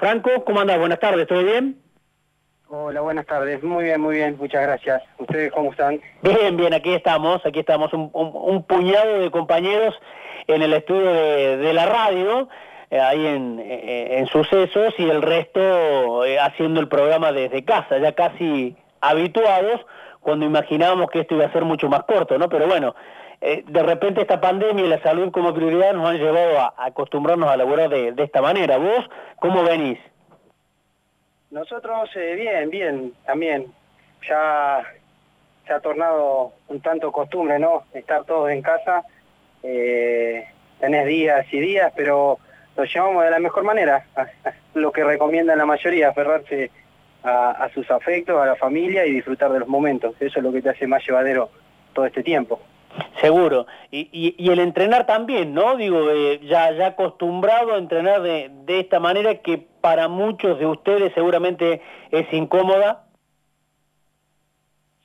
Franco, ¿cómo andás? Buenas tardes, ¿todo bien? Hola, buenas tardes. Muy bien, muy bien. Muchas gracias. ¿Ustedes cómo están? Bien, bien, aquí estamos. Aquí estamos un, un, puñado de compañeros en el estudio de, la radio, eh, ahí en, eh, en, Sucesos, y el resto eh, haciendo el programa desde casa, ya casi habituados, cuando imaginábamos que esto iba a ser mucho más corto, ¿no? Pero bueno, de repente esta pandemia y la salud como prioridad nos han llevado a, acostumbrarnos a laburar de, de esta manera. ¿Vos cómo venís? Nosotros, eh, bien, bien, también. Ya se ha tornado un tanto costumbre, ¿no? Estar todos en casa. Eh, tenés días y días, pero lo llevamos de la mejor manera. Lo que recomienda la mayoría, aferrarse a, sus afectos, a la familia y disfrutar de los momentos. Eso es lo que te hace más llevadero todo este tiempo. Seguro. Y, el entrenar también, ¿no? Digo, eh, ya, acostumbrado a entrenar de, esta manera que para muchos de ustedes seguramente es incómoda.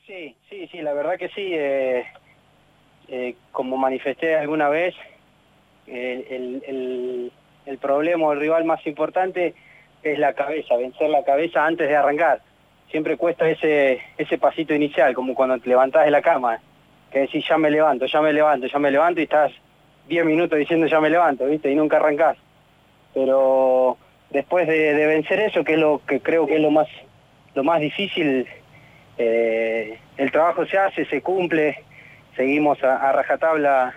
Sí, sí, sí, la verdad que sí. Eh, eh, como manifesté alguna vez, el, problema el rival más importante es la cabeza, vencer la cabeza antes de arrancar. Siempre cuesta ese, ese pasito inicial, como cuando te levantás de la cama que decís ya me levanto, ya me levanto, ya me levanto y estás 10 minutos diciendo ya me levanto, ¿viste? Y nunca arrancás. Pero después de, vencer eso, que es lo que creo que es lo más, lo más difícil, eh, el trabajo se hace, se cumple, seguimos a, rajatabla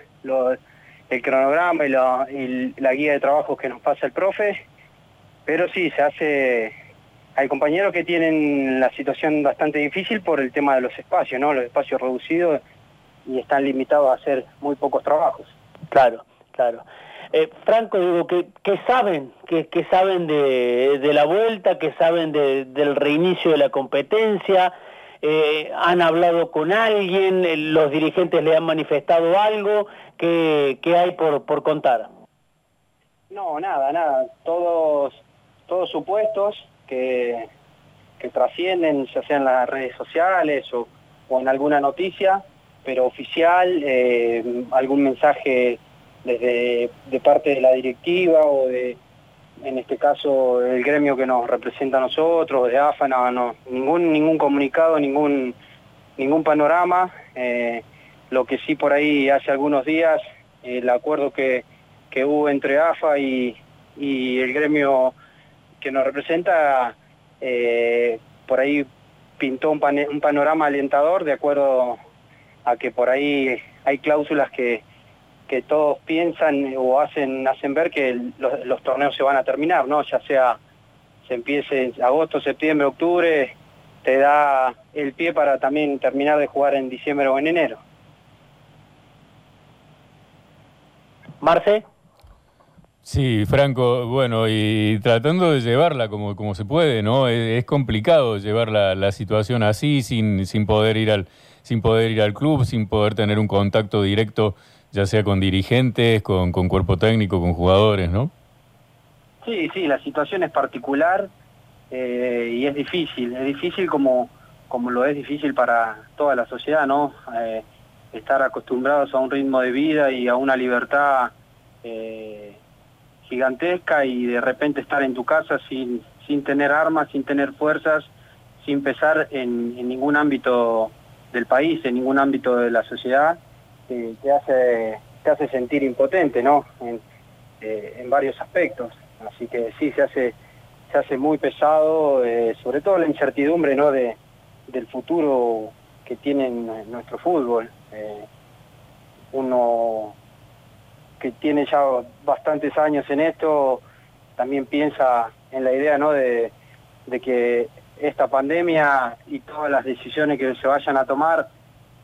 el cronograma y, y la guía de trabajo que nos pasa el profe, pero sí, se hace hay compañeros que tienen la situación bastante difícil por el tema de los espacios, ¿no? Los espacios reducidos y están limitados a hacer muy pocos trabajos. Claro, claro. Eh, Franco, digo, que, saben, que, saben de, la vuelta, que saben del reinicio de la competencia, eh, han hablado con alguien, eh, los dirigentes le han manifestado algo, que, hay por, por contar? No, nada, nada, todos, todos supuestos que, que trascienden, ya sea en las redes sociales o, o en alguna noticia, pero oficial, eh, algún mensaje desde de parte de la directiva o de, en este caso, el gremio que nos representa a nosotros, de AFA, no, ningún, ningún comunicado, ningún, ningún panorama. Eh, lo que sí por ahí hace algunos días, el acuerdo que, que hubo entre AFA y, y, el gremio que nos representa, eh, por ahí pintó un, un panorama alentador de acuerdo a que por ahí hay cláusulas que, que todos piensan o hacen, hacen ver que los, torneos se van a terminar, ¿no? Ya sea se empiece en agosto, septiembre, octubre, te da el pie para también terminar de jugar en diciembre o en enero. Marce. Sí, Franco, bueno, y tratando de llevarla como, como se puede, ¿no? Es, complicado llevar la, la, situación así sin, sin poder ir al, sin poder ir al club, sin poder tener un contacto directo, ya sea con dirigentes, con, cuerpo técnico, con jugadores, ¿no? Sí, sí, la situación es particular eh, y es difícil, es difícil como, como lo es difícil para toda la sociedad, ¿no? Eh, estar acostumbrados a un ritmo de vida y a una libertad eh, gigantesca y de repente estar en tu casa sin, sin tener armas, sin tener fuerzas, sin pesar en, en ningún ámbito del país, en ningún ámbito de la sociedad, te, hace, te hace sentir impotente, ¿no? En, eh, varios aspectos. Así que sí, se hace, se hace muy pesado, eh, sobre todo la incertidumbre, ¿no? De, del futuro que tiene nuestro fútbol. Eh, uno que tiene ya bastantes años en esto, también piensa en la idea, ¿no? De, de que esta pandemia y todas las decisiones que se vayan a tomar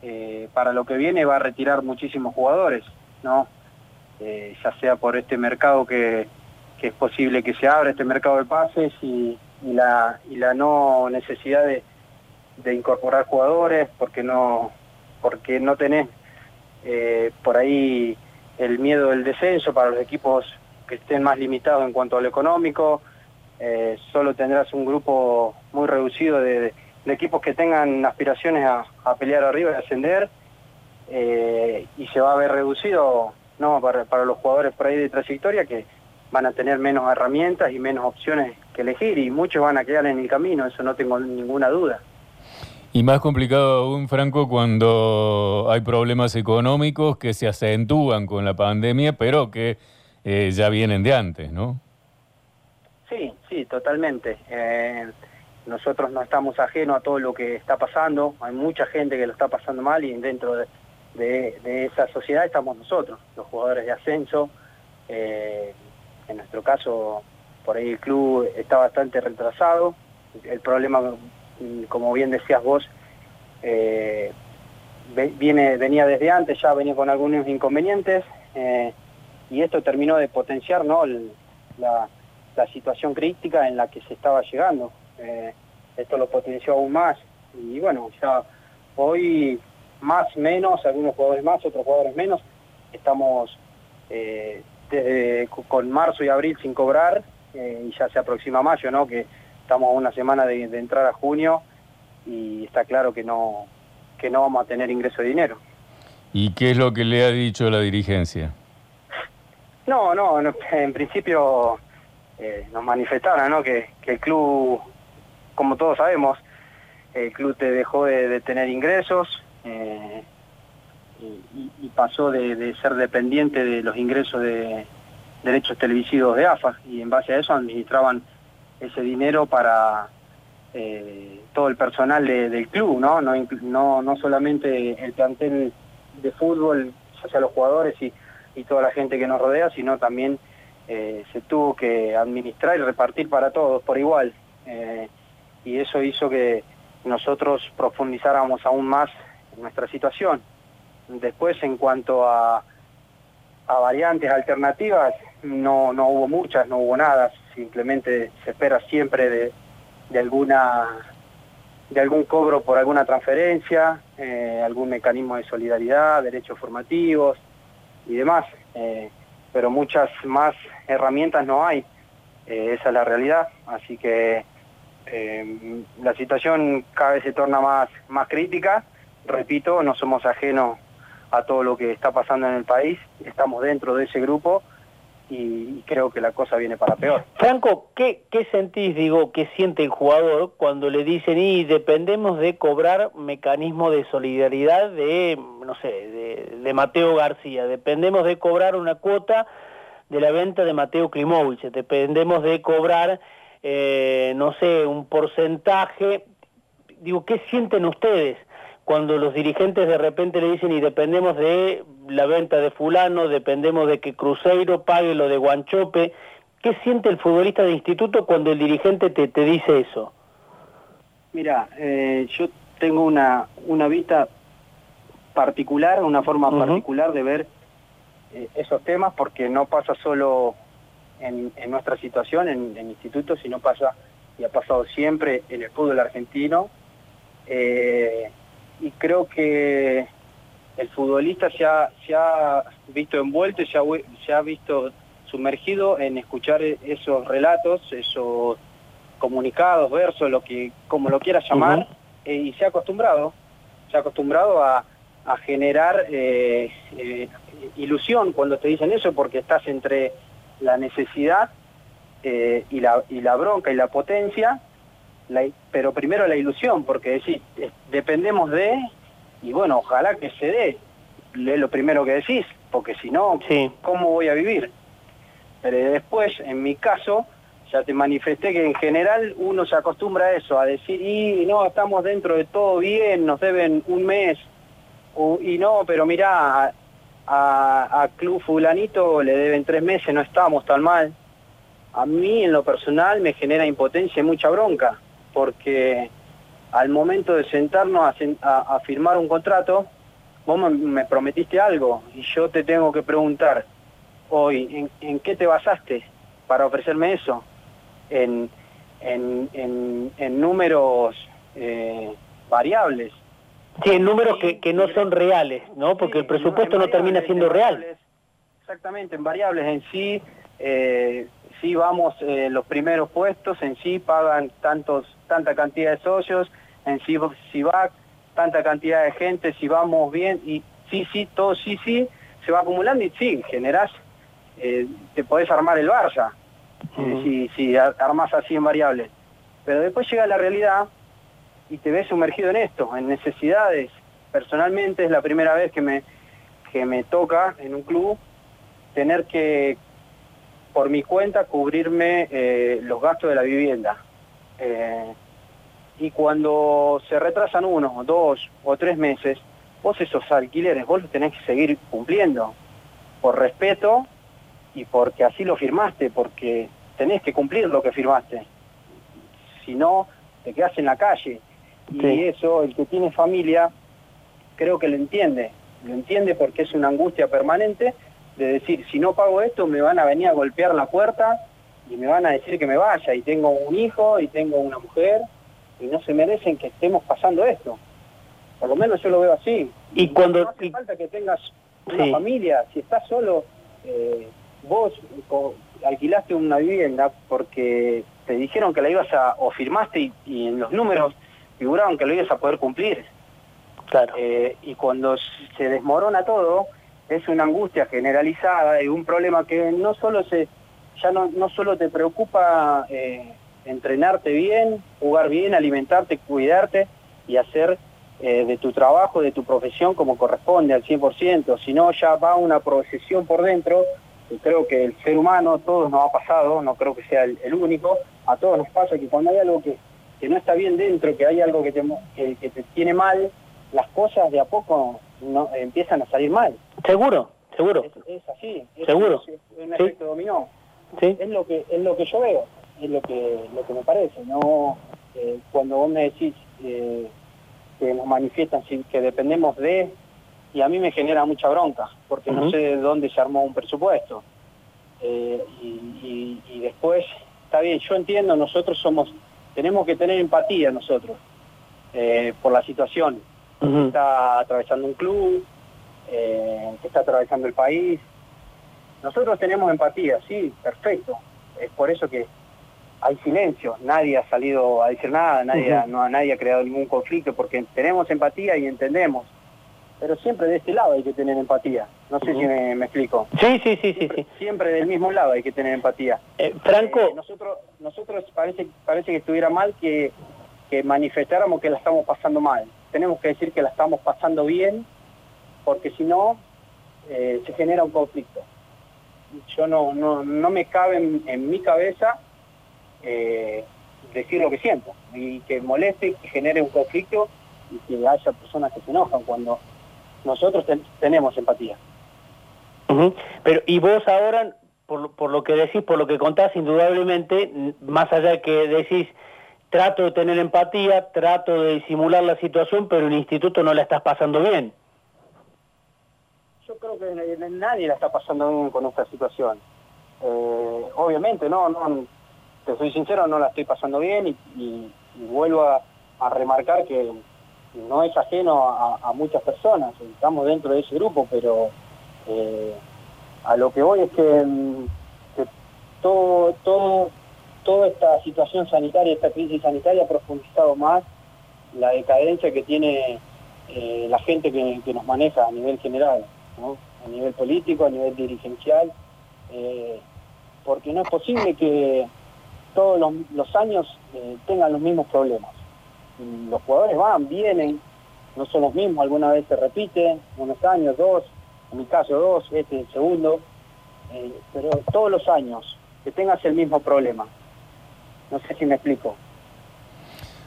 eh, para lo que viene va a retirar muchísimos jugadores, ¿no? Eh, ya sea por este mercado que, es posible que se abra, este mercado de pases y, la, la no necesidad de, incorporar jugadores porque no, porque no tenés eh, por ahí el miedo del descenso para los equipos que estén más limitados en cuanto a lo económico, eh, solo tendrás un grupo muy reducido de, equipos que tengan aspiraciones a, pelear arriba y ascender eh, y se va a ver reducido no para, los jugadores por ahí de trayectoria que, van a tener menos herramientas y menos opciones que elegir y muchos van a quedar en el camino, eso no tengo ninguna duda. Y más complicado aún, Franco, cuando hay problemas económicos que se acentúan con la pandemia, pero que eh, ya vienen de antes, ¿no? Sí, sí, totalmente. Eh, nosotros no estamos ajenos a todo lo que está pasando, hay mucha gente que lo está pasando mal y dentro de, esa sociedad estamos nosotros, los jugadores de ascenso. Eh, en nuestro caso, por ahí el club está bastante retrasado. El problema, como bien decías vos, eh, viene, venía desde antes, ya venía con algunos inconvenientes y esto terminó de potenciar ¿no? la, la situación crítica en la que se estaba llegando. Eh, esto lo potenció aún más. Y bueno, ya hoy más, menos, algunos jugadores más, otros jugadores menos, estamos eh, desde, con marzo y abril sin cobrar eh, y ya se aproxima mayo, ¿no? Que estamos a una semana de, entrar a junio y está claro que no, que no vamos a tener ingreso de dinero. ¿Y qué es lo que le ha dicho la dirigencia? No, no, en principio eh, nos manifestaron ¿no? que, el club, como todos sabemos, el club te dejó de, tener ingresos eh, y, pasó de, ser dependiente de los ingresos de derechos televisivos de AFA y en base a eso administraban ese dinero para eh, todo el personal del club, ¿no? No, no, no solamente el plantel de fútbol, ya sea los jugadores y, y toda la gente que nos rodea, sino también eh, se tuvo que administrar y repartir para todos por igual. Eh, y eso hizo que nosotros profundizáramos aún más nuestra situación. Después, en cuanto a, a variantes alternativas, no, no hubo muchas, no hubo nada, simplemente se espera siempre de, de alguna de algún cobro por alguna transferencia, eh, algún mecanismo de solidaridad, derechos formativos y demás pero muchas más herramientas no hay. Eh, esa es la realidad, así que eh, la situación cada vez se torna más, más crítica. Repito, no somos ajenos a todo lo que está pasando en el país, estamos dentro de ese grupo y creo que la cosa viene para peor. Franco, ¿qué, qué sentís, digo, qué siente el jugador cuando le dicen y dependemos de cobrar mecanismo de solidaridad de, no sé, de, Mateo García, dependemos de cobrar una cuota de la venta de Mateo Klimovich, dependemos de cobrar, eh, no sé, un porcentaje, digo, ¿qué sienten ustedes? Cuando los dirigentes de repente le dicen y dependemos de la venta de fulano, dependemos de que Cruzeiro pague lo de Guanchope, ¿qué siente el futbolista de instituto cuando el dirigente te, te dice eso? Mira, eh, yo tengo una, una vista particular, una forma particular de ver eh, esos temas porque no pasa solo en, nuestra situación, en, en instituto, sino pasa y ha pasado siempre en el fútbol argentino. Eh, y creo que el futbolista se ha, se ha visto envuelto y se ha, se ha visto sumergido en escuchar esos relatos, esos comunicados, versos, lo que como lo quieras llamar, eh, y se ha acostumbrado, se ha acostumbrado a, a generar eh, eh, ilusión cuando te dicen eso, porque estás entre la necesidad y, la, y la bronca y la potencia, pero primero la ilusión, porque decís, dependemos de, y bueno, ojalá que se dé, es lo primero que decís, porque si no, ¿cómo voy a vivir? Pero después, en mi caso, ya te manifesté que en general uno se acostumbra a eso, a decir, y no, estamos dentro de todo bien, nos deben un mes, y no, pero mirá, a, a Club Fulanito le deben tres meses, no estamos tan mal. A mí en lo personal me genera impotencia y mucha bronca porque al momento de sentarnos a, firmar un contrato, vos me, prometiste algo y yo te tengo que preguntar hoy, ¿en, qué te basaste para ofrecerme eso? En, números eh, variables. Sí, en números que, no son reales, ¿no? Porque el presupuesto no termina siendo real. Exactamente, en variables en sí, eh, sí vamos en los primeros puestos, en sí pagan tantos tanta cantidad de socios, en si, si va tanta cantidad de gente, si vamos bien, y sí, sí, todo sí, sí, se va acumulando y sí, generás eh, te podés armar el Barça, si, si armás así en variables. Pero después llega la realidad y te ves sumergido en esto, en necesidades. Personalmente es la primera vez que me, que me toca en un club tener que, por mi cuenta, cubrirme eh, los gastos de la vivienda. Eh, y cuando se retrasan uno, dos o tres meses, vos esos alquileres, vos los tenés que seguir cumpliendo, por respeto y porque así lo firmaste, porque tenés que cumplir lo que firmaste. Si no, te quedas en la calle. Y eso, el que tiene familia, creo que lo entiende. Lo entiende porque es una angustia permanente de decir, si no pago esto, me van a venir a golpear la puerta y me van a decir que me vaya. Y tengo un hijo y tengo una mujer y no se merecen que estemos pasando esto. Por lo menos yo lo veo así. Y cuando... No hace falta que tengas una familia, si estás solo, eh, vos alquilaste una vivienda porque te dijeron que la ibas a, o firmaste y, en los números figuraban que lo ibas a poder cumplir. Claro. Eh, y cuando se desmorona todo, es una angustia generalizada y un problema que no solo se, ya no, no solo te preocupa eh, entrenarte bien, jugar bien, alimentarte, cuidarte y hacer eh, de tu trabajo, de tu profesión como corresponde al 100%, sino ya va una procesión por dentro, y creo que el ser humano, todos nos ha pasado, no creo que sea el, único, a todos nos pasa que cuando hay algo que, que no está bien dentro, que hay algo que te, que, te tiene mal, las cosas de a poco no, empiezan a salir mal. Seguro, seguro. Es, así, seguro. Es, un efecto dominó. ¿Sí? Es lo que es lo que yo veo es lo que, lo que me parece, ¿no? Eh, cuando vos me decís eh, que nos manifiestan que dependemos de, y a mí me genera mucha bronca, porque no sé de dónde se armó un presupuesto. Eh, y, después, está bien, yo entiendo, nosotros somos, tenemos que tener empatía nosotros, por la situación está atravesando un club, que está atravesando el país. Nosotros tenemos empatía, sí, perfecto. Es por eso que hay silencio, nadie ha salido a decir nada, nadie, no, nadie ha creado ningún conflicto, porque tenemos empatía y entendemos. Pero siempre de este lado hay que tener empatía. No sé si me, explico. Sí, sí, sí, siempre, sí, Siempre del mismo lado hay que tener empatía. Eh, Franco... Eh, nosotros, nosotros parece, parece que estuviera mal que, que manifestáramos que la estamos pasando mal. Tenemos que decir que la estamos pasando bien, porque si no, eh, se genera un conflicto. Yo no, no, no me cabe en mi cabeza eh, decir lo que siento y que moleste, que genere un conflicto y que haya personas que se enojan cuando nosotros tenemos empatía. Pero y vos ahora, por, por, lo que decís, por lo que contás, indudablemente, más allá que decís, trato de tener empatía, trato de disimular la situación, pero el instituto no la estás pasando bien. Yo creo que nadie la está pasando bien con esta situación. Eh, obviamente, no, no, te soy sincero, no la estoy pasando bien y, vuelvo a, remarcar que no es ajeno a, muchas personas, estamos dentro de ese grupo, pero eh, a lo que voy es que, todo, todo, toda esta situación sanitaria, esta crisis sanitaria ha profundizado más la decadencia que tiene eh, la gente que, nos maneja a nivel general, a nivel político, a nivel dirigencial, eh, porque no es posible que todos los, años eh, tengan los mismos problemas. Los jugadores van, vienen, no son los mismos, alguna vez se repiten, unos años, dos, en mi caso dos, este el segundo, eh, pero todos los años que tengas el mismo problema. No sé si me explico.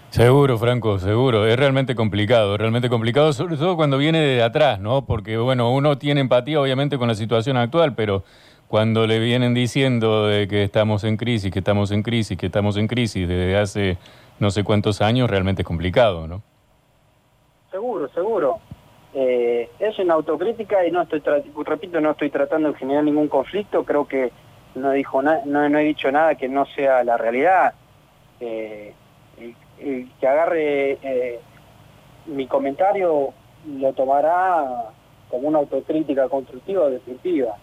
Seguro, Franco, seguro. Es realmente complicado, realmente complicado, sobre todo cuando viene de atrás, ¿no? Porque, bueno, uno tiene empatía obviamente con la situación actual, pero cuando le vienen diciendo de que estamos en crisis, que estamos en crisis, que estamos en crisis desde hace no sé cuántos años, realmente es complicado, ¿no? Seguro, seguro. Eh, es una autocrítica y no estoy, repito, no estoy tratando de generar ningún conflicto, creo que no, dijo no, he dicho nada que no sea la realidad. Eh, el, que agarre eh, mi comentario lo tomará como una autocrítica constructiva o definitiva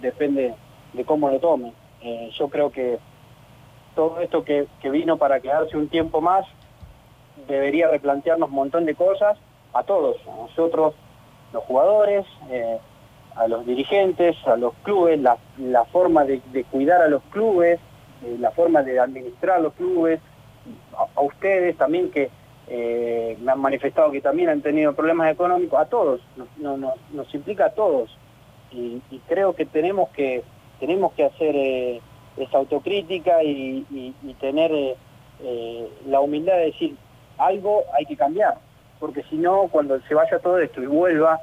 depende de cómo lo tome. Eh, yo creo que todo esto que, vino para quedarse un tiempo más debería replantearnos un montón de cosas a todos, a nosotros, los jugadores, eh, a los dirigentes, a los clubes, la, forma de, cuidar a los clubes, eh, la forma de administrar los clubes, a, ustedes también que eh, me han manifestado que también han tenido problemas económicos, a todos, nos, implica a todos. Y, creo que tenemos que, tenemos que hacer eh, esa autocrítica y, tener la humildad de decir, algo hay que cambiar, porque si no, cuando se vaya todo esto y vuelva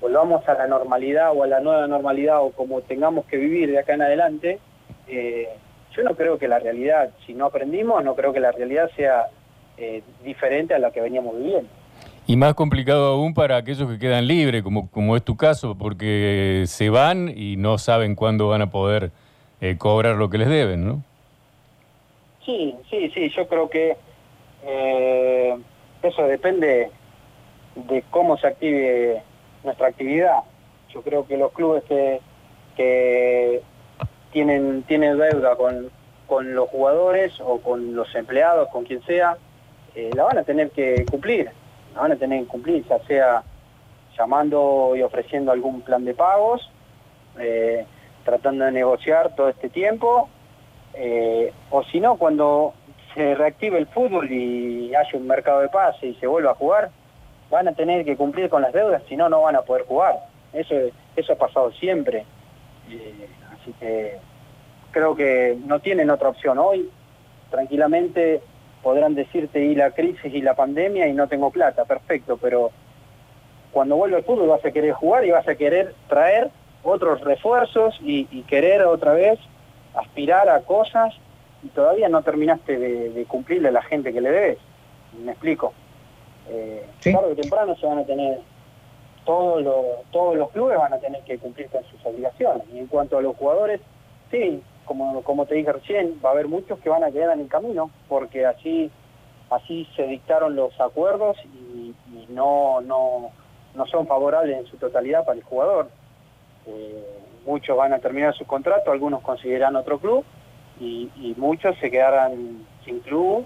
volvamos a la normalidad o a la nueva normalidad o como tengamos que vivir de acá en adelante, eh, yo no creo que la realidad, si no aprendimos, no creo que la realidad sea eh, diferente a la que veníamos viviendo. Y más complicado aún para aquellos que quedan libres, como, como es tu caso, porque se van y no saben cuándo van a poder eh, cobrar lo que les deben, ¿no? Sí, sí, sí, yo creo que eso depende de cómo se active nuestra actividad. Yo creo que los clubes que, que tienen, tienen deuda con, con los jugadores o con los empleados, con quien sea, eh, la van a tener que cumplir, la van a tener que cumplir, ya sea llamando y ofreciendo algún plan de pagos, eh, tratando de negociar todo este tiempo, eh, o si no, cuando se reactive el fútbol y haya un mercado de pase y se vuelva a jugar, van a tener que cumplir con las deudas, si no, no van a poder jugar. Eso, eso ha pasado siempre. Así que creo que no tienen otra opción. Hoy, tranquilamente, podrán decirte y la crisis y la pandemia y no tengo plata, perfecto, pero cuando vuelva el fútbol vas a querer jugar y vas a querer traer otros refuerzos y, querer otra vez aspirar a cosas y todavía no terminaste de, de cumplirle a la gente que le debes. ¿Me explico? Eh, Claro que temprano se van a tener, todos los, todos los clubes van a tener que cumplir con sus obligaciones. Y en cuanto a los jugadores, sí, como, como te dije recién, va a haber muchos que van a quedar en el camino, porque así, así se dictaron los acuerdos y, no, no, no son favorables en su totalidad para el jugador. Eh, muchos van a terminar su contrato, algunos conseguirán otro club y, muchos se quedarán sin club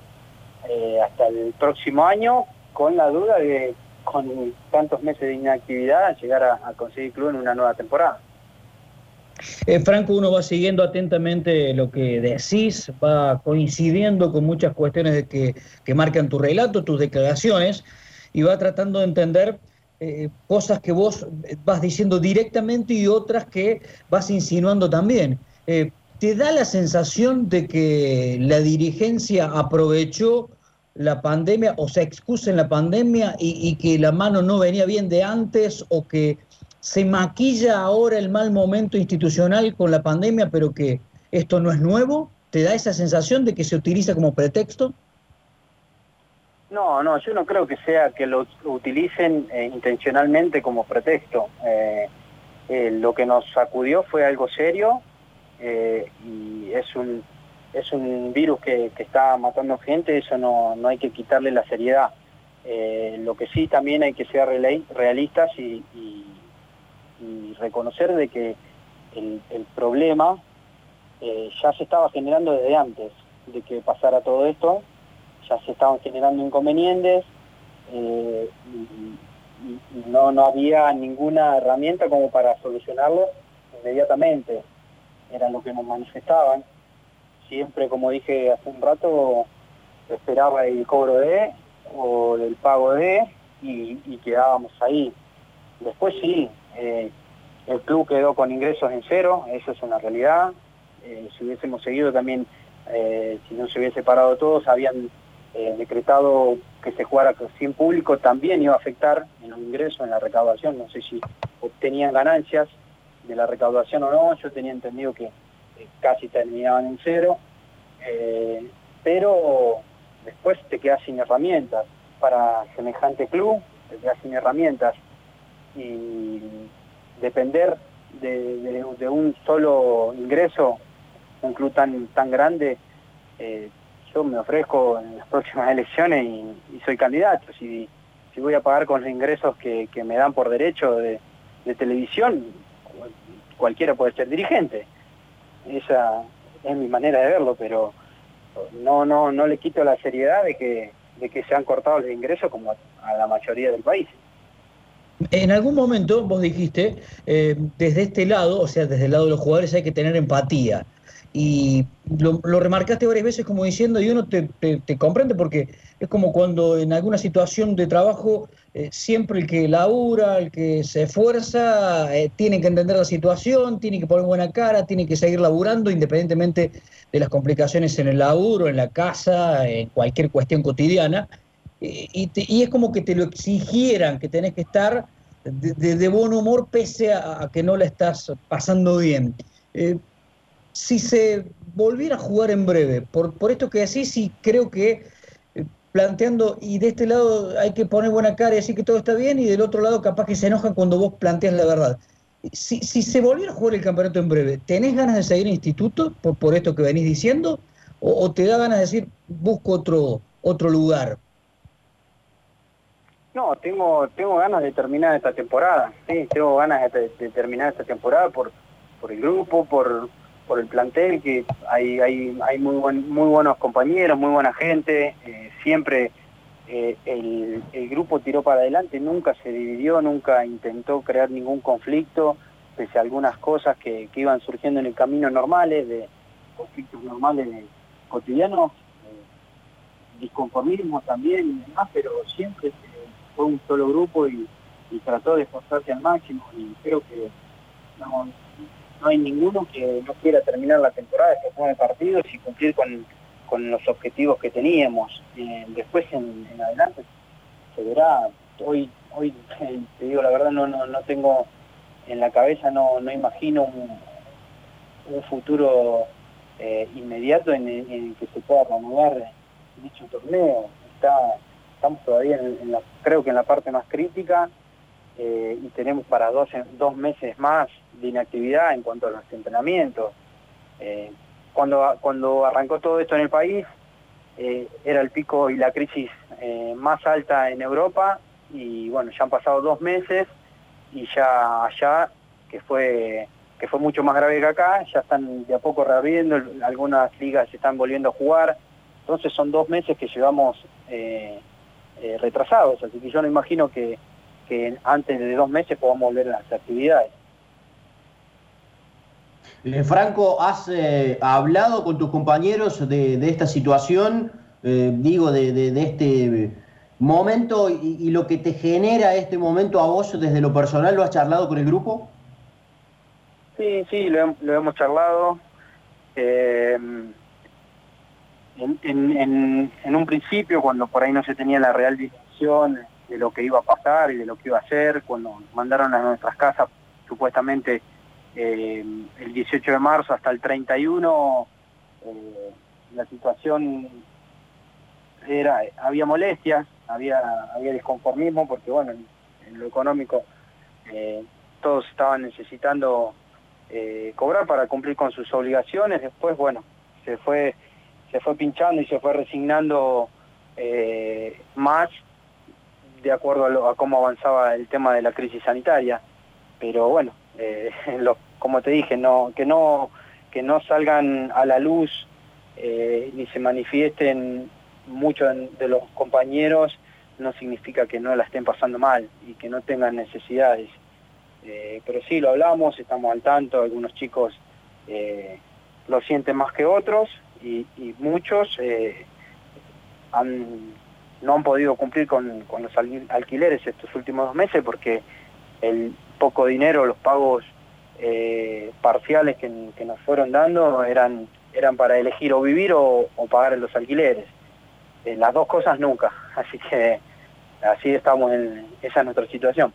eh, hasta el próximo año con la duda de con tantos meses de inactividad llegar a, conseguir club en una nueva temporada. Eh, Franco, uno va siguiendo atentamente lo que decís, va coincidiendo con muchas cuestiones de que, que marcan tu relato, tus declaraciones, y va tratando de entender eh, cosas que vos vas diciendo directamente y otras que vas insinuando también. Eh, ¿Te da la sensación de que la dirigencia aprovechó la pandemia o se excusa en la pandemia y, que la mano no venía bien de antes o que se maquilla ahora el mal momento institucional con la pandemia, pero que esto no es nuevo? ¿Te da esa sensación de que se utiliza como pretexto? No, no, yo no creo que sea que lo utilicen eh, intencionalmente como pretexto. Eh, eh, lo que nos sacudió fue algo serio y es un es un virus que, está matando gente, eso no, hay que quitarle la seriedad. Eh, lo que sí también hay que ser realistas y, reconocer de que el, problema eh, ya se estaba generando desde antes de que pasara todo esto, ya se estaban generando inconvenientes eh, y, no, no había ninguna herramienta como para solucionarlo inmediatamente, era lo que nos manifestaban siempre, como dije hace un rato, esperaba el cobro de o el pago de y, quedábamos ahí. Después sí, eh, el club quedó con ingresos en cero, eso es una realidad. Eh, si hubiésemos seguido también, eh, si no se hubiese parado todos, habían decretado que se jugara sin público, también iba a afectar en los ingresos, en la recaudación. No sé si obtenían ganancias de la recaudación o no, yo tenía entendido que casi terminaban en cero, eh, pero después te quedas sin herramientas para semejante club, te quedas sin herramientas y depender de, un solo ingreso, un club tan, tan grande, eh, yo me ofrezco en las próximas elecciones y, soy candidato. Si voy a pagar con los ingresos que, me dan por derecho de televisión, cualquiera puede ser dirigente. Esa es mi manera de verlo, pero no, no, no le quito la seriedad de que, de que se han cortado los ingresos como a, la mayoría del país. En algún momento vos dijiste, eh, desde este lado, o sea, desde el lado de los jugadores hay que tener empatía. Y lo, remarcaste varias veces como diciendo, y uno te, comprende porque es como cuando en alguna situación de trabajo eh, siempre el que labura, el que se esfuerza, eh, tiene que entender la situación, tiene que poner buena cara, tiene que seguir laburando independientemente de las complicaciones en el laburo, en la casa, en cualquier cuestión cotidiana. Y, es como que te lo exigieran, que tenés que estar de, buen humor pese a, que no la estás pasando bien. Eh, si se volviera a jugar en breve, por, por esto que decís, sí creo que eh, planteando, y de este lado hay que poner buena cara y decir que todo está bien, y del otro lado capaz que se enojan cuando vos planteas la verdad. Si, si se volviera a jugar el campeonato en breve, ¿tenés ganas de seguir en instituto por, por esto que venís diciendo? O, te da ganas de decir, busco otro, otro lugar? No, tengo tengo ganas de terminar esta temporada, sí, tengo ganas de, de terminar esta temporada por, por el grupo, por, por el plantel, que hay, hay, hay muy, buen, muy buenos compañeros, muy buena gente, eh, siempre eh, el, grupo tiró para adelante, nunca se dividió, nunca intentó crear ningún conflicto, pese a algunas cosas que, que iban surgiendo en el camino normales, de conflictos normales cotidianos, eh, disconformismo también y demás, pero siempre fue un solo grupo y, trató de esforzarse al máximo y creo que no hay ninguno que no quiera terminar la temporada, que nueve partidos y cumplir con, los objetivos que teníamos. Eh, después en, adelante se verá. Hoy, hoy te digo la verdad, no, no, no tengo en la cabeza, no, no imagino un, futuro eh, inmediato en el, que se pueda renovar dicho torneo. Está, estamos todavía en, la, creo que en la parte más crítica eh, y tenemos para dos, dos meses más de inactividad en cuanto a los entrenamientos. Eh, cuando, cuando arrancó todo esto en el país, eh, era el pico y la crisis eh, más alta en Europa y bueno, ya han pasado dos meses y ya allá, que fue, que fue mucho más grave que acá, ya están de a poco reabriendo, algunas ligas se están volviendo a jugar, entonces son dos meses que llevamos retrasados, así que yo no imagino que, que antes de dos meses podamos volver a las actividades. Eh, Franco, ¿has eh, hablado con tus compañeros de, esta situación, eh, digo, de, este momento y, lo que te genera este momento a vos desde lo personal? ¿Lo has charlado con el grupo? Sí, sí, lo, hemos charlado. En, un principio, cuando por ahí no se tenía la real dimensión de lo que iba a pasar y de lo que iba a hacer, cuando mandaron a nuestras casas supuestamente eh, el 18 de marzo hasta el 31 eh, la situación era había molestias, había había desconformismo porque bueno, en, lo económico eh, todos estaban necesitando cobrar para cumplir con sus obligaciones, después bueno, se fue se fue pinchando y se fue resignando más de acuerdo a, a, cómo avanzaba el tema de la crisis sanitaria. Pero bueno, eh, como te dije, que, no, que no salgan a la luz eh, ni se manifiesten muchos de los compañeros no significa que no la estén pasando mal y que no tengan necesidades. Eh, pero sí, lo hablamos, estamos al tanto, algunos chicos lo sienten más que otros y, muchos no han podido cumplir con, con, los alquileres estos últimos dos meses porque el poco dinero, los pagos eh, parciales que, nos fueron dando eran, eran para elegir o vivir o, pagar los alquileres. Eh, las dos cosas nunca, así que así estamos en esa es nuestra situación.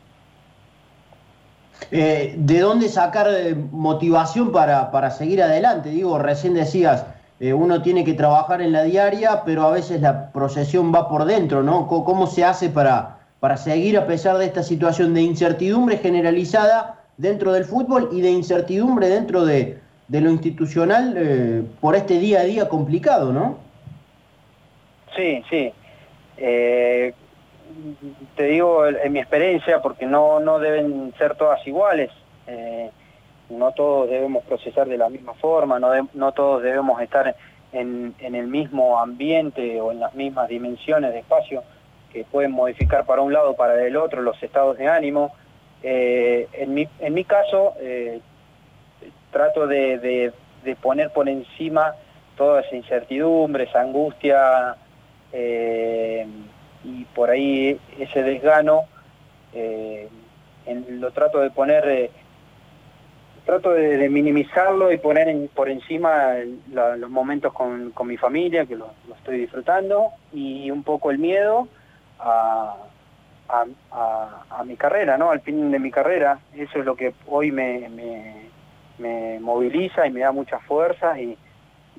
Eh, ¿De dónde sacar motivación para, para, seguir adelante? Digo, recién decías, uno tiene que trabajar en la diaria, pero a veces la procesión va por dentro, ¿no? ¿Cómo se hace para, para seguir a pesar de esta situación de incertidumbre generalizada dentro del fútbol y de incertidumbre dentro de, lo institucional eh, por este día a día complicado, ¿no? Sí, sí. Eh, te digo en mi experiencia, porque no, no deben ser todas iguales. Eh, no todos debemos procesar de la misma forma, no, no todos debemos estar en, en, el mismo ambiente o en las mismas dimensiones de espacio que pueden modificar para un lado para el otro los estados de ánimo. Eh, en, mi, en mi caso, eh, trato de, poner por encima toda esa incertidumbre, esa angustia eh, y por ahí ese desgano, lo trato de poner trato de, minimizarlo y poner por encima los momentos con, mi familia, que lo, estoy disfrutando, y un poco el miedo a, mi carrera, ¿no? al fin de mi carrera. Eso es lo que hoy me, me, moviliza y me da mucha fuerza y,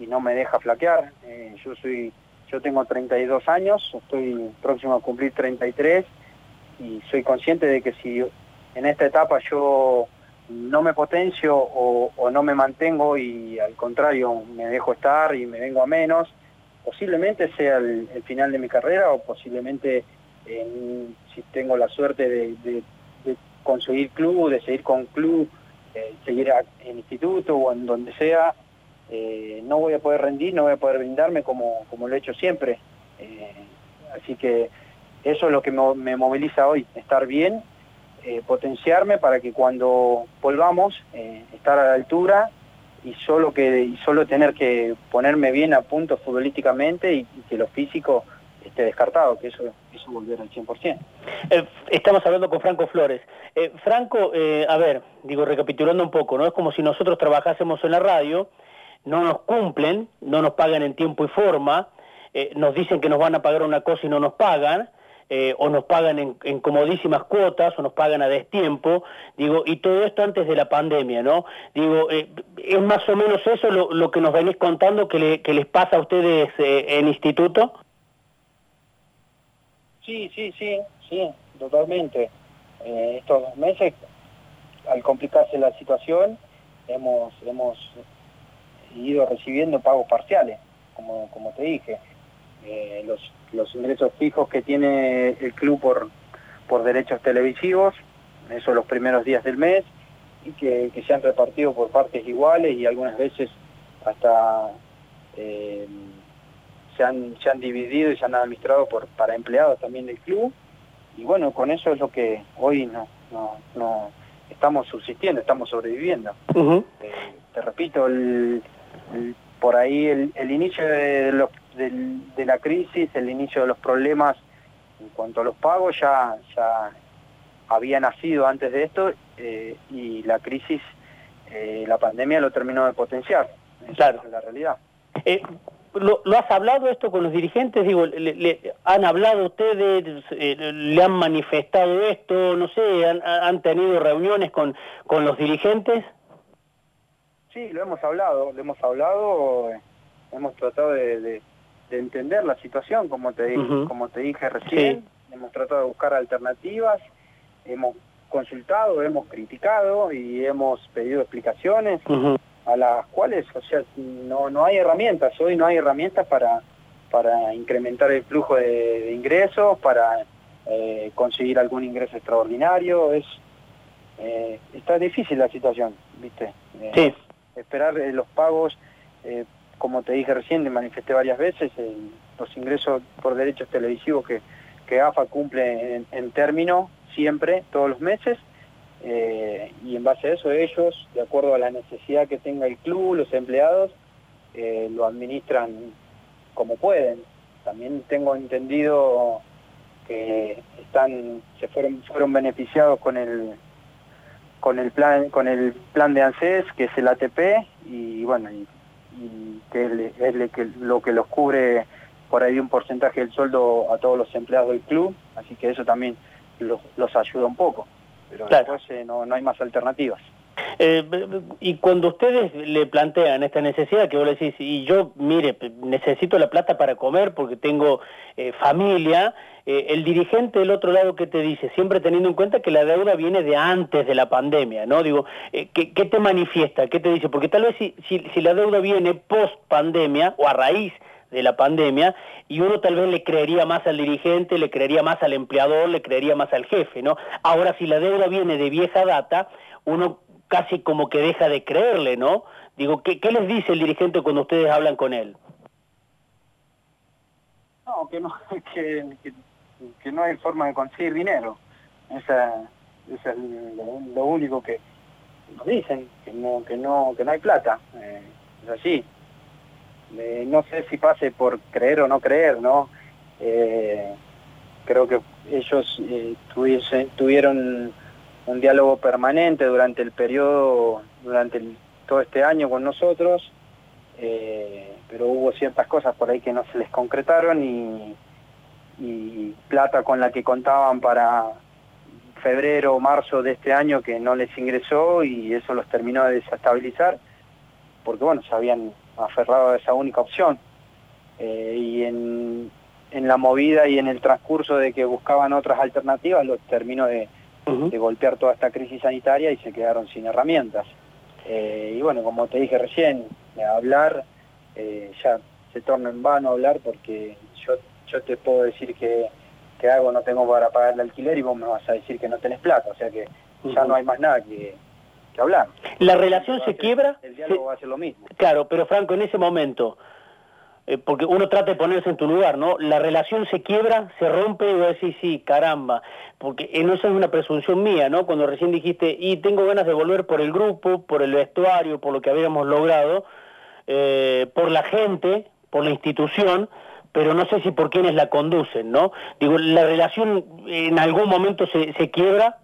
no me deja flaquear. Eh, yo soy yo tengo 32 años, estoy próximo a cumplir 33 y soy consciente de que si en esta etapa yo no me potencio o, no me mantengo y al contrario me dejo estar y me vengo a menos, posiblemente sea el, final de mi carrera o posiblemente si tengo la suerte de, conseguir club, de seguir con club, eh, seguir en instituto o en donde sea, eh, no voy a poder rendir, no voy a poder brindarme como, como lo he hecho siempre. Eh, así que eso es lo que me moviliza hoy, estar bien eh, potenciarme para que cuando volvamos eh, estar a la altura y solo que solo tener que ponerme bien a punto futbolísticamente y, que lo físico esté descartado, que eso, eso volver al 100%. Eh, estamos hablando con Franco Flores. Franco, a ver, digo, recapitulando un poco, ¿no? Es como si nosotros trabajásemos en la radio, no nos cumplen, no nos pagan en tiempo y forma, nos dicen que nos van a pagar una cosa y no nos pagan, eh, o nos pagan en, comodísimas cuotas o nos pagan a destiempo, digo, y todo esto antes de la pandemia, ¿no? Digo, eh, es más o menos eso lo, que nos venís contando que, les pasa a ustedes eh, en instituto. Sí, sí, sí, sí, totalmente. estos dos meses, al complicarse la situación, hemos, hemos ido recibiendo pagos parciales, como, como te dije. Los los ingresos fijos que tiene el club por, por derechos televisivos, eso los primeros días del mes, y que, se han repartido por partes iguales y algunas veces hasta eh, se, han, se han dividido y se han administrado por, para empleados también del club. Y bueno, con eso es lo que hoy no, no, estamos subsistiendo, estamos sobreviviendo. Eh, te repito, el, por ahí el, el inicio de los de la crisis, el inicio de los problemas en cuanto a los pagos ya, ya había nacido antes de esto eh, y la crisis, eh, la pandemia lo terminó de potenciar. claro. es la realidad. Eh, ¿lo, has hablado esto con los dirigentes? Digo, le, ¿Han hablado ustedes? ¿Le han manifestado esto? No sé, ¿han, tenido reuniones con, con los dirigentes? Sí, lo hemos hablado, lo hemos hablado, hemos tratado de de entender la situación, como te, como te dije recién, hemos tratado de buscar alternativas, hemos consultado, hemos criticado y hemos pedido explicaciones a las cuales, o sea, no, no hay herramientas, hoy no hay herramientas para, para incrementar el flujo de, ingresos, para eh, conseguir algún ingreso extraordinario, es eh, está difícil la situación, ¿viste? sí. Esperar los pagos como te dije recién, te manifesté varias veces, los ingresos por derechos televisivos que, que AFA cumple en, término siempre, todos los meses, eh, y en base a eso ellos, de acuerdo a la necesidad que tenga el club, los empleados, eh, lo administran como pueden. También tengo entendido que están, se fueron, fueron beneficiados con el con el plan con el plan de ANSES que es el ATP y bueno y y que es lo que los cubre por ahí un porcentaje del sueldo a todos los empleados del club, así que eso también los, ayuda un poco, pero después eh, no, no hay más alternativas. Eh, y cuando ustedes le plantean esta necesidad, que vos le decís, y yo, mire, necesito la plata para comer porque tengo eh, familia, eh, el dirigente del otro lado, ¿qué te dice? Siempre teniendo en cuenta que la deuda viene de antes de la pandemia, ¿no? Digo, ¿qué, ¿qué, te manifiesta? ¿Qué te dice? Porque tal vez si, si la deuda viene post pandemia o a raíz de la pandemia y uno tal vez le creería más al dirigente, le creería más al empleador, le creería más al jefe, ¿no? Ahora si la deuda viene de vieja data, uno casi como que deja de creerle, ¿no? Digo, ¿qué, les dice el dirigente cuando ustedes hablan con él? No, que no, que, que no hay forma de conseguir dinero. Esa, es lo, único que nos dicen, que no, que no, que no hay plata. Eh, es así. Eh, no sé si pase por creer o no creer, ¿no? Eh, creo que ellos tuvieron un diálogo permanente durante el periodo, durante todo este año con nosotros, pero hubo ciertas cosas por ahí que no se les concretaron y, plata con la que contaban para febrero marzo de este año que no les ingresó y eso los terminó de desestabilizar porque bueno, se habían aferrado a esa única opción. Eh, y en, en, la movida y en el transcurso de que buscaban otras alternativas los terminó de, golpear toda esta crisis sanitaria y se quedaron sin herramientas. Eh, y bueno, como te dije recién, hablar eh, ya se torna en vano hablar porque yo, yo te puedo decir que que hago no tengo para pagar el alquiler y vos me vas a decir que no tenés plata, o sea que ya no hay más nada que, hablar. ¿La relación se quiebra? El diálogo va a ser lo mismo. Claro, pero Franco, en ese momento, eh, porque uno trata de ponerse en tu lugar, ¿no? La relación se quiebra, se rompe y vos decís, sí, caramba, porque no eso es una presunción mía, ¿no? Cuando recién dijiste, y tengo ganas de volver por el grupo, por el vestuario, por lo que habíamos logrado, eh, por la gente, por la institución, pero no sé si por quienes la conducen, ¿no? Digo, ¿la relación en algún momento se, se quiebra?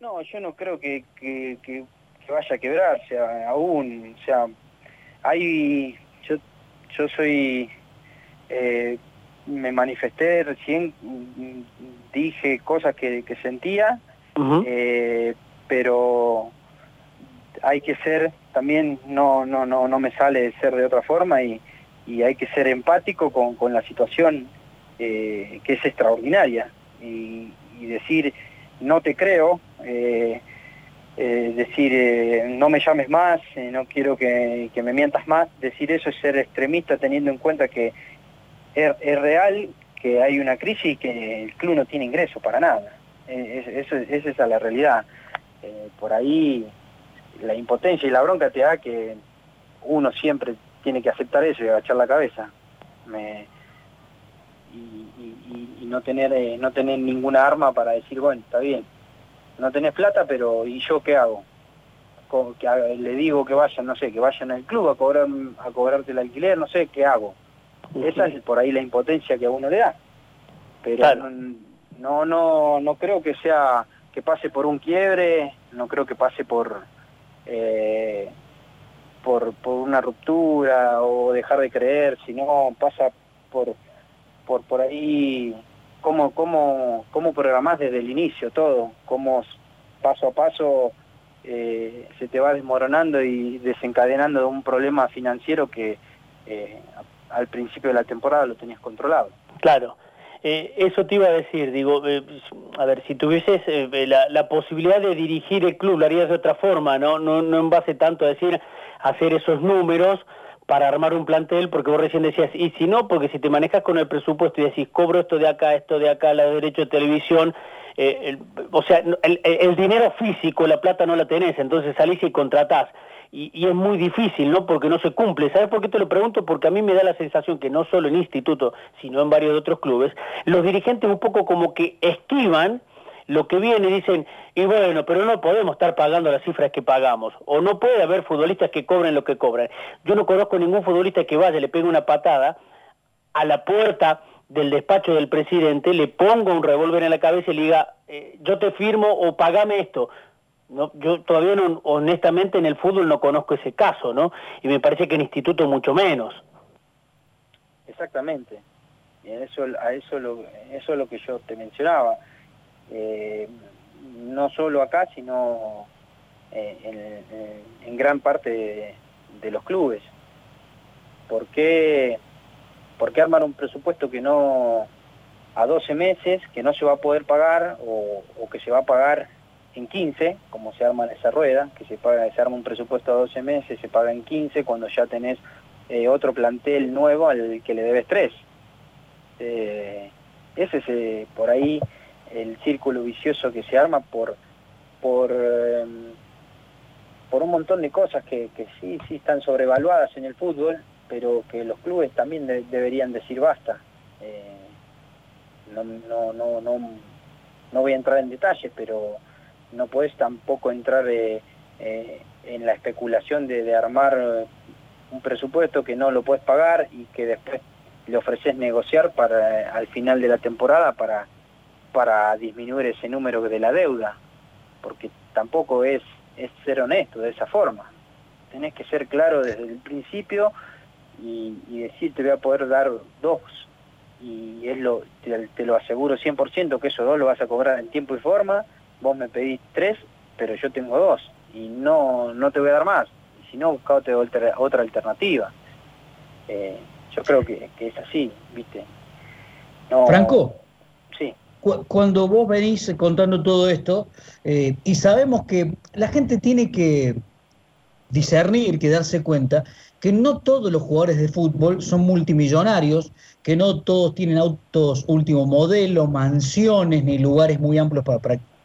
No, yo no creo que, que, vaya a quebrarse aún, o sea, hay, yo, yo soy, eh, me manifesté recién, dije cosas que, sentía, eh, pero hay que ser, también no, no, no, no me sale ser de otra forma y, y hay que ser empático con, la situación eh, que es extraordinaria. Y, decir no te creo, eh, eh, decir no me llames más, no quiero que, me mientas más, decir eso es ser extremista teniendo en cuenta que es, real que hay una crisis y que el club no tiene ingreso para nada. Es, esa es la realidad. por ahí la impotencia y la bronca te da que uno siempre tiene que aceptar eso y agachar la cabeza. y, no tener eh, no tener ninguna arma para decir, bueno, está bien, no tenés plata, pero ¿y yo qué hago? que le digo que vayan, no sé, que vayan al club a cobrar a cobrarte el alquiler, no sé, ¿qué hago? Esa es por ahí la impotencia que a uno le da. Pero no, no, no creo que sea que pase por un quiebre, no creo que pase por eh, por, por una ruptura o dejar de creer, sino pasa por, por, por ahí cómo, cómo, cómo programás desde el inicio todo, cómo paso a paso eh, se te va desmoronando y desencadenando de un problema financiero que eh, al principio de la temporada lo tenías controlado. Claro. Eh, eso te iba a decir, digo, a ver, si tuvieses la, la, posibilidad de dirigir el club, lo harías de otra forma, ¿no? No, no en base tanto a decir, hacer esos números para armar un plantel, porque vos recién decías, y si no, porque si te manejas con el presupuesto y decís, cobro esto de acá, esto de acá, la derecho de televisión, eh, o sea, el, dinero físico, la plata no la tenés, entonces salís y contratás. Y, y, es muy difícil, ¿no? Porque no se cumple. ¿Sabes por qué te lo pregunto? Porque a mí me da la sensación que no solo en instituto, sino en varios otros clubes, los dirigentes un poco como que esquivan lo que viene dicen, y bueno, pero no podemos estar pagando las cifras que pagamos, o no puede haber futbolistas que cobren lo que cobran. Yo no conozco ningún futbolista que vaya, le pegue una patada a la puerta del despacho del presidente, le ponga un revólver en la cabeza y le diga, eh, yo te firmo o pagame esto. No, yo todavía no, honestamente en el fútbol no conozco ese caso, ¿no? Y me parece que en instituto mucho menos. Exactamente. Y eso, a eso, eso es lo que yo te mencionaba eh, no solo acá, sino eh, en, gran parte de, los clubes. ¿Por qué, ¿Por qué armar un presupuesto que no a 12 meses, que no se va a poder pagar o, que se va a pagar en 15, como se arma en esa rueda, que se, paga, se arma un presupuesto a 12 meses, se paga en 15 cuando ya tenés eh, otro plantel nuevo al que le debes 3. ese es por ahí el círculo vicioso que se arma por por em, por un montón de cosas que, que, sí sí están sobrevaluadas en el fútbol pero que los clubes también deberían decir basta. Eh, no, no, no, no, no voy a entrar en detalles, pero no puedes tampoco entrar eh, eh, en la especulación de, armar un presupuesto que no lo puedes pagar y que después le ofreces negociar para al final de la temporada para, para disminuir ese número de la deuda, porque tampoco es, es ser honesto de esa forma. Tenés que ser claro desde el principio y, decir te voy a poder dar dos y es lo, te, lo aseguro 100% que esos dos lo vas a cobrar en tiempo y forma, vos me pedís tres, pero yo tengo dos y no, no te voy a dar más, y si no, buscate otra, otra alternativa. Eh, yo creo que, es así, ¿viste? Franco. Cuando vos venís contando todo esto, eh, y sabemos que la gente tiene que discernir, que darse cuenta que no todos los jugadores de fútbol son multimillonarios, que no todos tienen autos último modelo, mansiones ni lugares muy amplios para,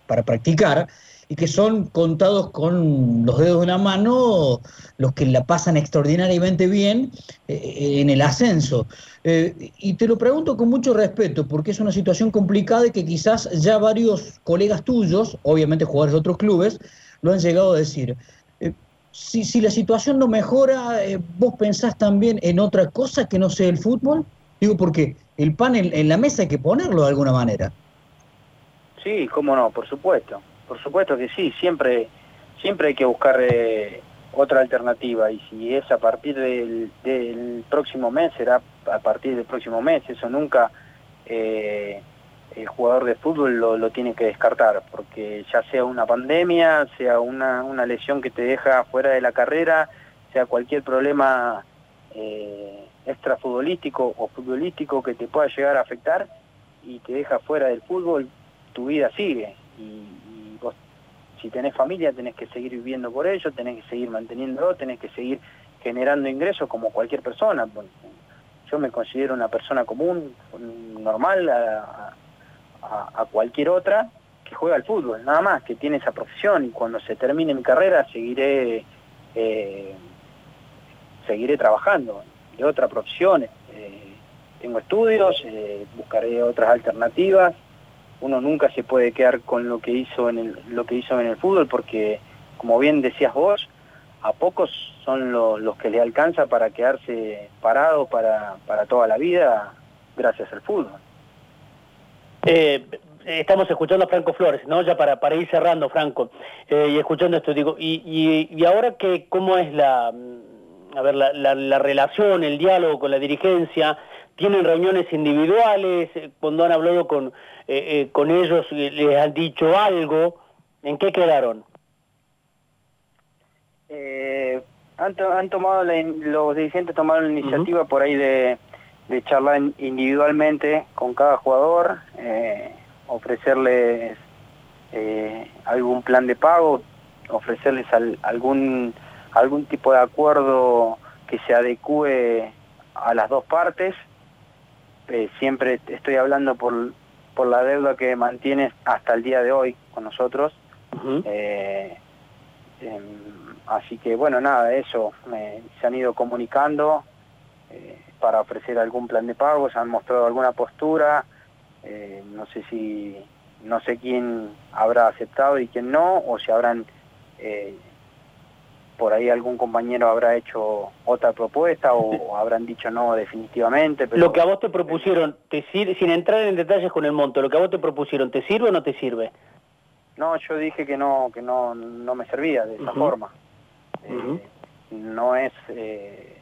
para practicar, y que son contados con los dedos de una mano los que la pasan extraordinariamente bien eh, en el ascenso. Eh, y te lo pregunto con mucho respeto, porque es una situación complicada y que quizás ya varios colegas tuyos, obviamente jugadores de otros clubes, lo han llegado a decir. Eh, si, si, la situación no mejora, ¿vos pensás también en otra cosa que no sea el fútbol? Digo, porque el pan en la mesa hay que ponerlo de alguna manera. Sí, cómo no, por supuesto. Por supuesto que sí, siempre, siempre hay que buscar eh, otra alternativa. Y si es a partir del, próximo mes, será a partir del próximo mes, eso nunca eh, el jugador de fútbol lo, tiene que descartar, porque ya sea una pandemia, sea una, una lesión que te deja fuera de la carrera, sea cualquier problema eh, extrafutbolístico o futbolístico que te pueda llegar a afectar y te deja fuera del fútbol, tu vida sigue si tenés familia tenés que seguir viviendo por ello, tenés que seguir manteniéndolo, tenés que seguir generando ingresos como cualquier persona. yo me considero una persona común, normal a, cualquier otra que juega al fútbol, nada más, que tiene esa profesión y cuando se termine mi carrera seguiré eh, seguiré trabajando de otra profesión. Eh, tengo estudios, eh, buscaré otras alternativas uno nunca se puede quedar con lo que hizo en el, lo que hizo en el fútbol porque, como bien decías vos, a pocos son los que le alcanza para quedarse parado para, para toda la vida gracias al fútbol. Eh, estamos escuchando a Franco Flores, ¿no? Ya para, para ir cerrando, Franco, eh, y escuchando esto, digo, y, y, ahora que, ¿cómo es la, a ver, la, la, relación, el diálogo con la dirigencia? ¿Tienen reuniones individuales? Cuando han hablado con, eh, eh, con ellos les han dicho algo, ¿en qué quedaron? Eh, han, tomado los dirigentes tomaron la iniciativa por ahí de, charlar individualmente con cada jugador, ofrecerles algún plan de pago, ofrecerles algún algún tipo de acuerdo que se adecue a las dos partes. Siempre estoy hablando por, por la deuda que mantienes hasta el día de hoy con nosotros. Eh, em, así que bueno, nada, eso, se han ido comunicando eh, para ofrecer algún plan de pago, se han mostrado alguna postura, eh, no sé si, no sé quién habrá aceptado y quién no, o si habrán por ahí algún compañero habrá hecho otra propuesta o, habrán dicho no definitivamente. Lo que a vos te propusieron, te sin entrar en detalles con el monto, lo que a vos te propusieron, ¿te sirve o no te sirve? No, yo dije que no, que no, no me servía de esa forma. Eh, no es, eh,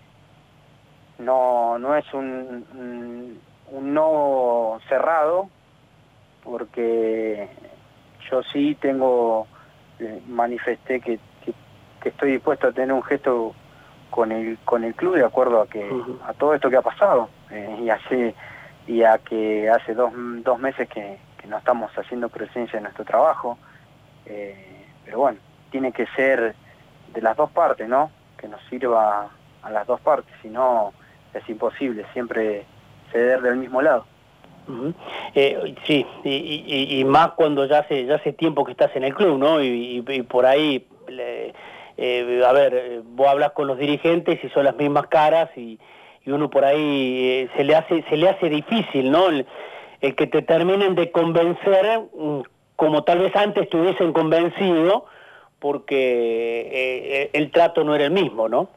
no, no es un, un no cerrado, porque yo sí tengo, eh, manifesté que que estoy dispuesto a tener un gesto con el con el club de acuerdo a que a todo esto que ha pasado eh, y hace y a que hace dos, dos meses que, no estamos haciendo presencia en nuestro trabajo eh, pero bueno tiene que ser de las dos partes no que nos sirva a las dos partes si no es imposible siempre ceder del mismo lado. Eh, sí, y, más cuando ya hace, ya hace tiempo que estás en el club, ¿no? Y, por ahí eh, a ver, eh, vos hablas con los dirigentes y son las mismas caras y, uno por ahí eh, se le hace se le hace difícil, ¿no? el que te terminen de convencer mm, como tal vez antes te convencido porque el trato no era el mismo, ¿no?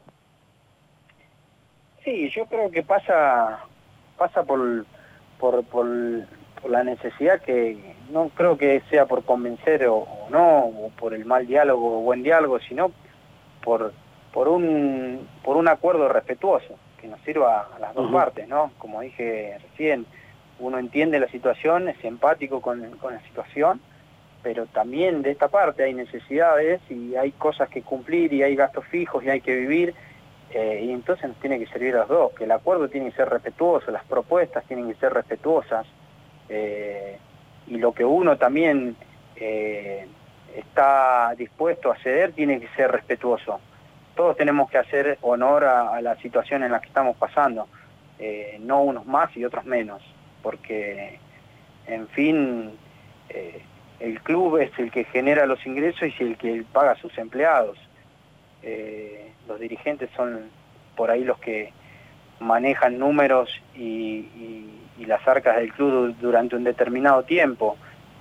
Sí, yo creo que pasa pasa por, por, por, la necesidad que no creo que sea por convencer o, no, o por el mal diálogo o buen diálogo, sino por, por, un, por un acuerdo respetuoso que nos sirva a las dos partes, ¿no? Como dije recién, uno entiende la situación, es empático con, con la situación, pero también de esta parte hay necesidades y hay cosas que cumplir y hay gastos fijos y hay que vivir eh, y entonces nos tiene que servir a los dos, que el acuerdo tiene que ser respetuoso, las propuestas tienen que ser respetuosas eh, y lo que uno también eh, está dispuesto a ceder tiene que ser respetuoso. Todos tenemos que hacer honor a, la situación en la que estamos pasando, no unos más y otros menos, porque en fin el club es el que genera los ingresos y el que paga a sus empleados eh, los dirigentes son por ahí los que manejan números y, las arcas del club durante un determinado tiempo,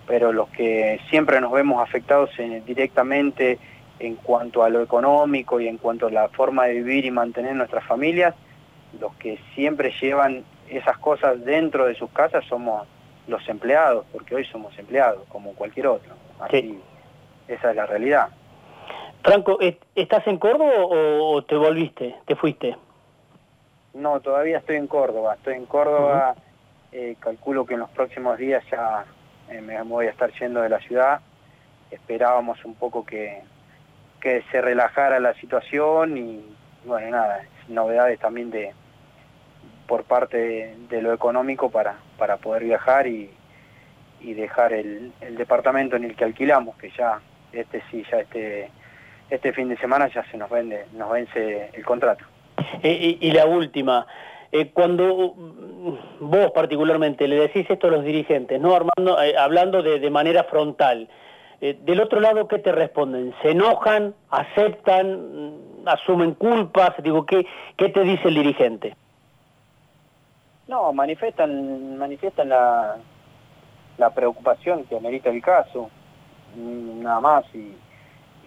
pero los que siempre nos vemos afectados directamente en cuanto a lo económico y en cuanto a la forma de vivir y mantener nuestras familias, los que siempre llevan esas cosas dentro de sus casas somos los empleados, porque hoy somos empleados, como cualquier otro. Así, esa es la realidad. Franco, ¿estás en Córdoba o te volviste, te fuiste? No, todavía estoy en Córdoba. Estoy en Córdoba, eh, calculo que en los próximos días ya eh, me voy a estar yendo de la ciudad. Esperábamos un poco que, que se relajara la situación y, bueno, nada, novedades también de por parte de, lo económico para, para poder viajar y, y dejar el, el departamento en el que alquilamos, que ya, este sí, ya este este fin de semana ya se nos vende, nos vence el contrato. y, la última, eh, cuando vos particularmente le decís esto a los dirigentes, no Armando, eh, hablando de, manera frontal, eh, del otro lado qué te responden, se enojan, aceptan, mm, asumen culpas, digo qué te dice el dirigente. No, manifiestan manifiestan la la preocupación que amerita el caso, mm, nada más y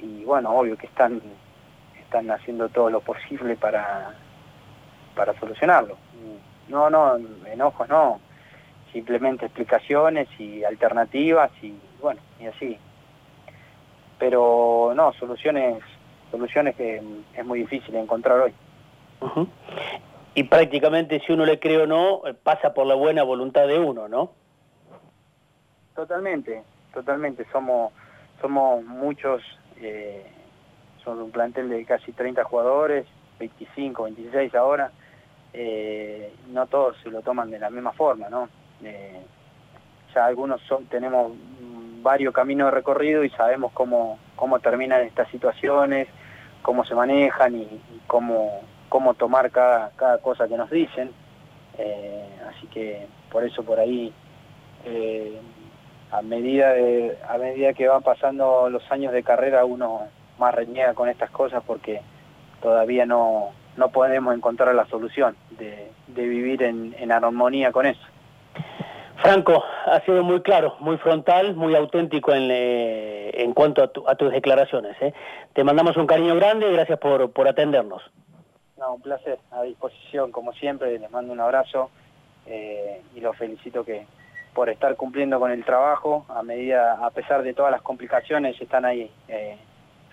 y bueno, obvio que están, están haciendo todo lo posible para, para solucionarlo. No, no, enojos no, simplemente explicaciones y alternativas y bueno, y así. Pero no, soluciones, soluciones que es muy difícil encontrar hoy. Y prácticamente si uno le cree o no, pasa por la buena voluntad de uno, ¿no? Totalmente, totalmente. Somos, somos muchos eh, son un plantel de casi 30 jugadores, 25, 26 ahora, eh, no todos se lo toman de la misma forma, ¿no? Eh, ya algunos son, tenemos varios caminos de recorrido y sabemos cómo, cómo terminan estas situaciones, cómo se manejan y, cómo, cómo tomar cada, cada cosa que nos dicen. así que por eso por ahí a medida, a medida que van pasando los años de carrera uno más reniega con estas cosas porque todavía no, no podemos encontrar la solución de, vivir en, armonía con eso. Franco, ha sido muy claro, muy frontal, muy auténtico en, eh, en cuanto a, tus declaraciones. ¿eh? Te mandamos un cariño grande y gracias por, por atendernos. No, un placer, a disposición como siempre, les mando un abrazo eh, y los felicito que, por estar cumpliendo con el trabajo, a medida, a pesar de todas las complicaciones, están ahí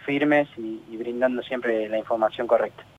firmes y brindando siempre la información correcta.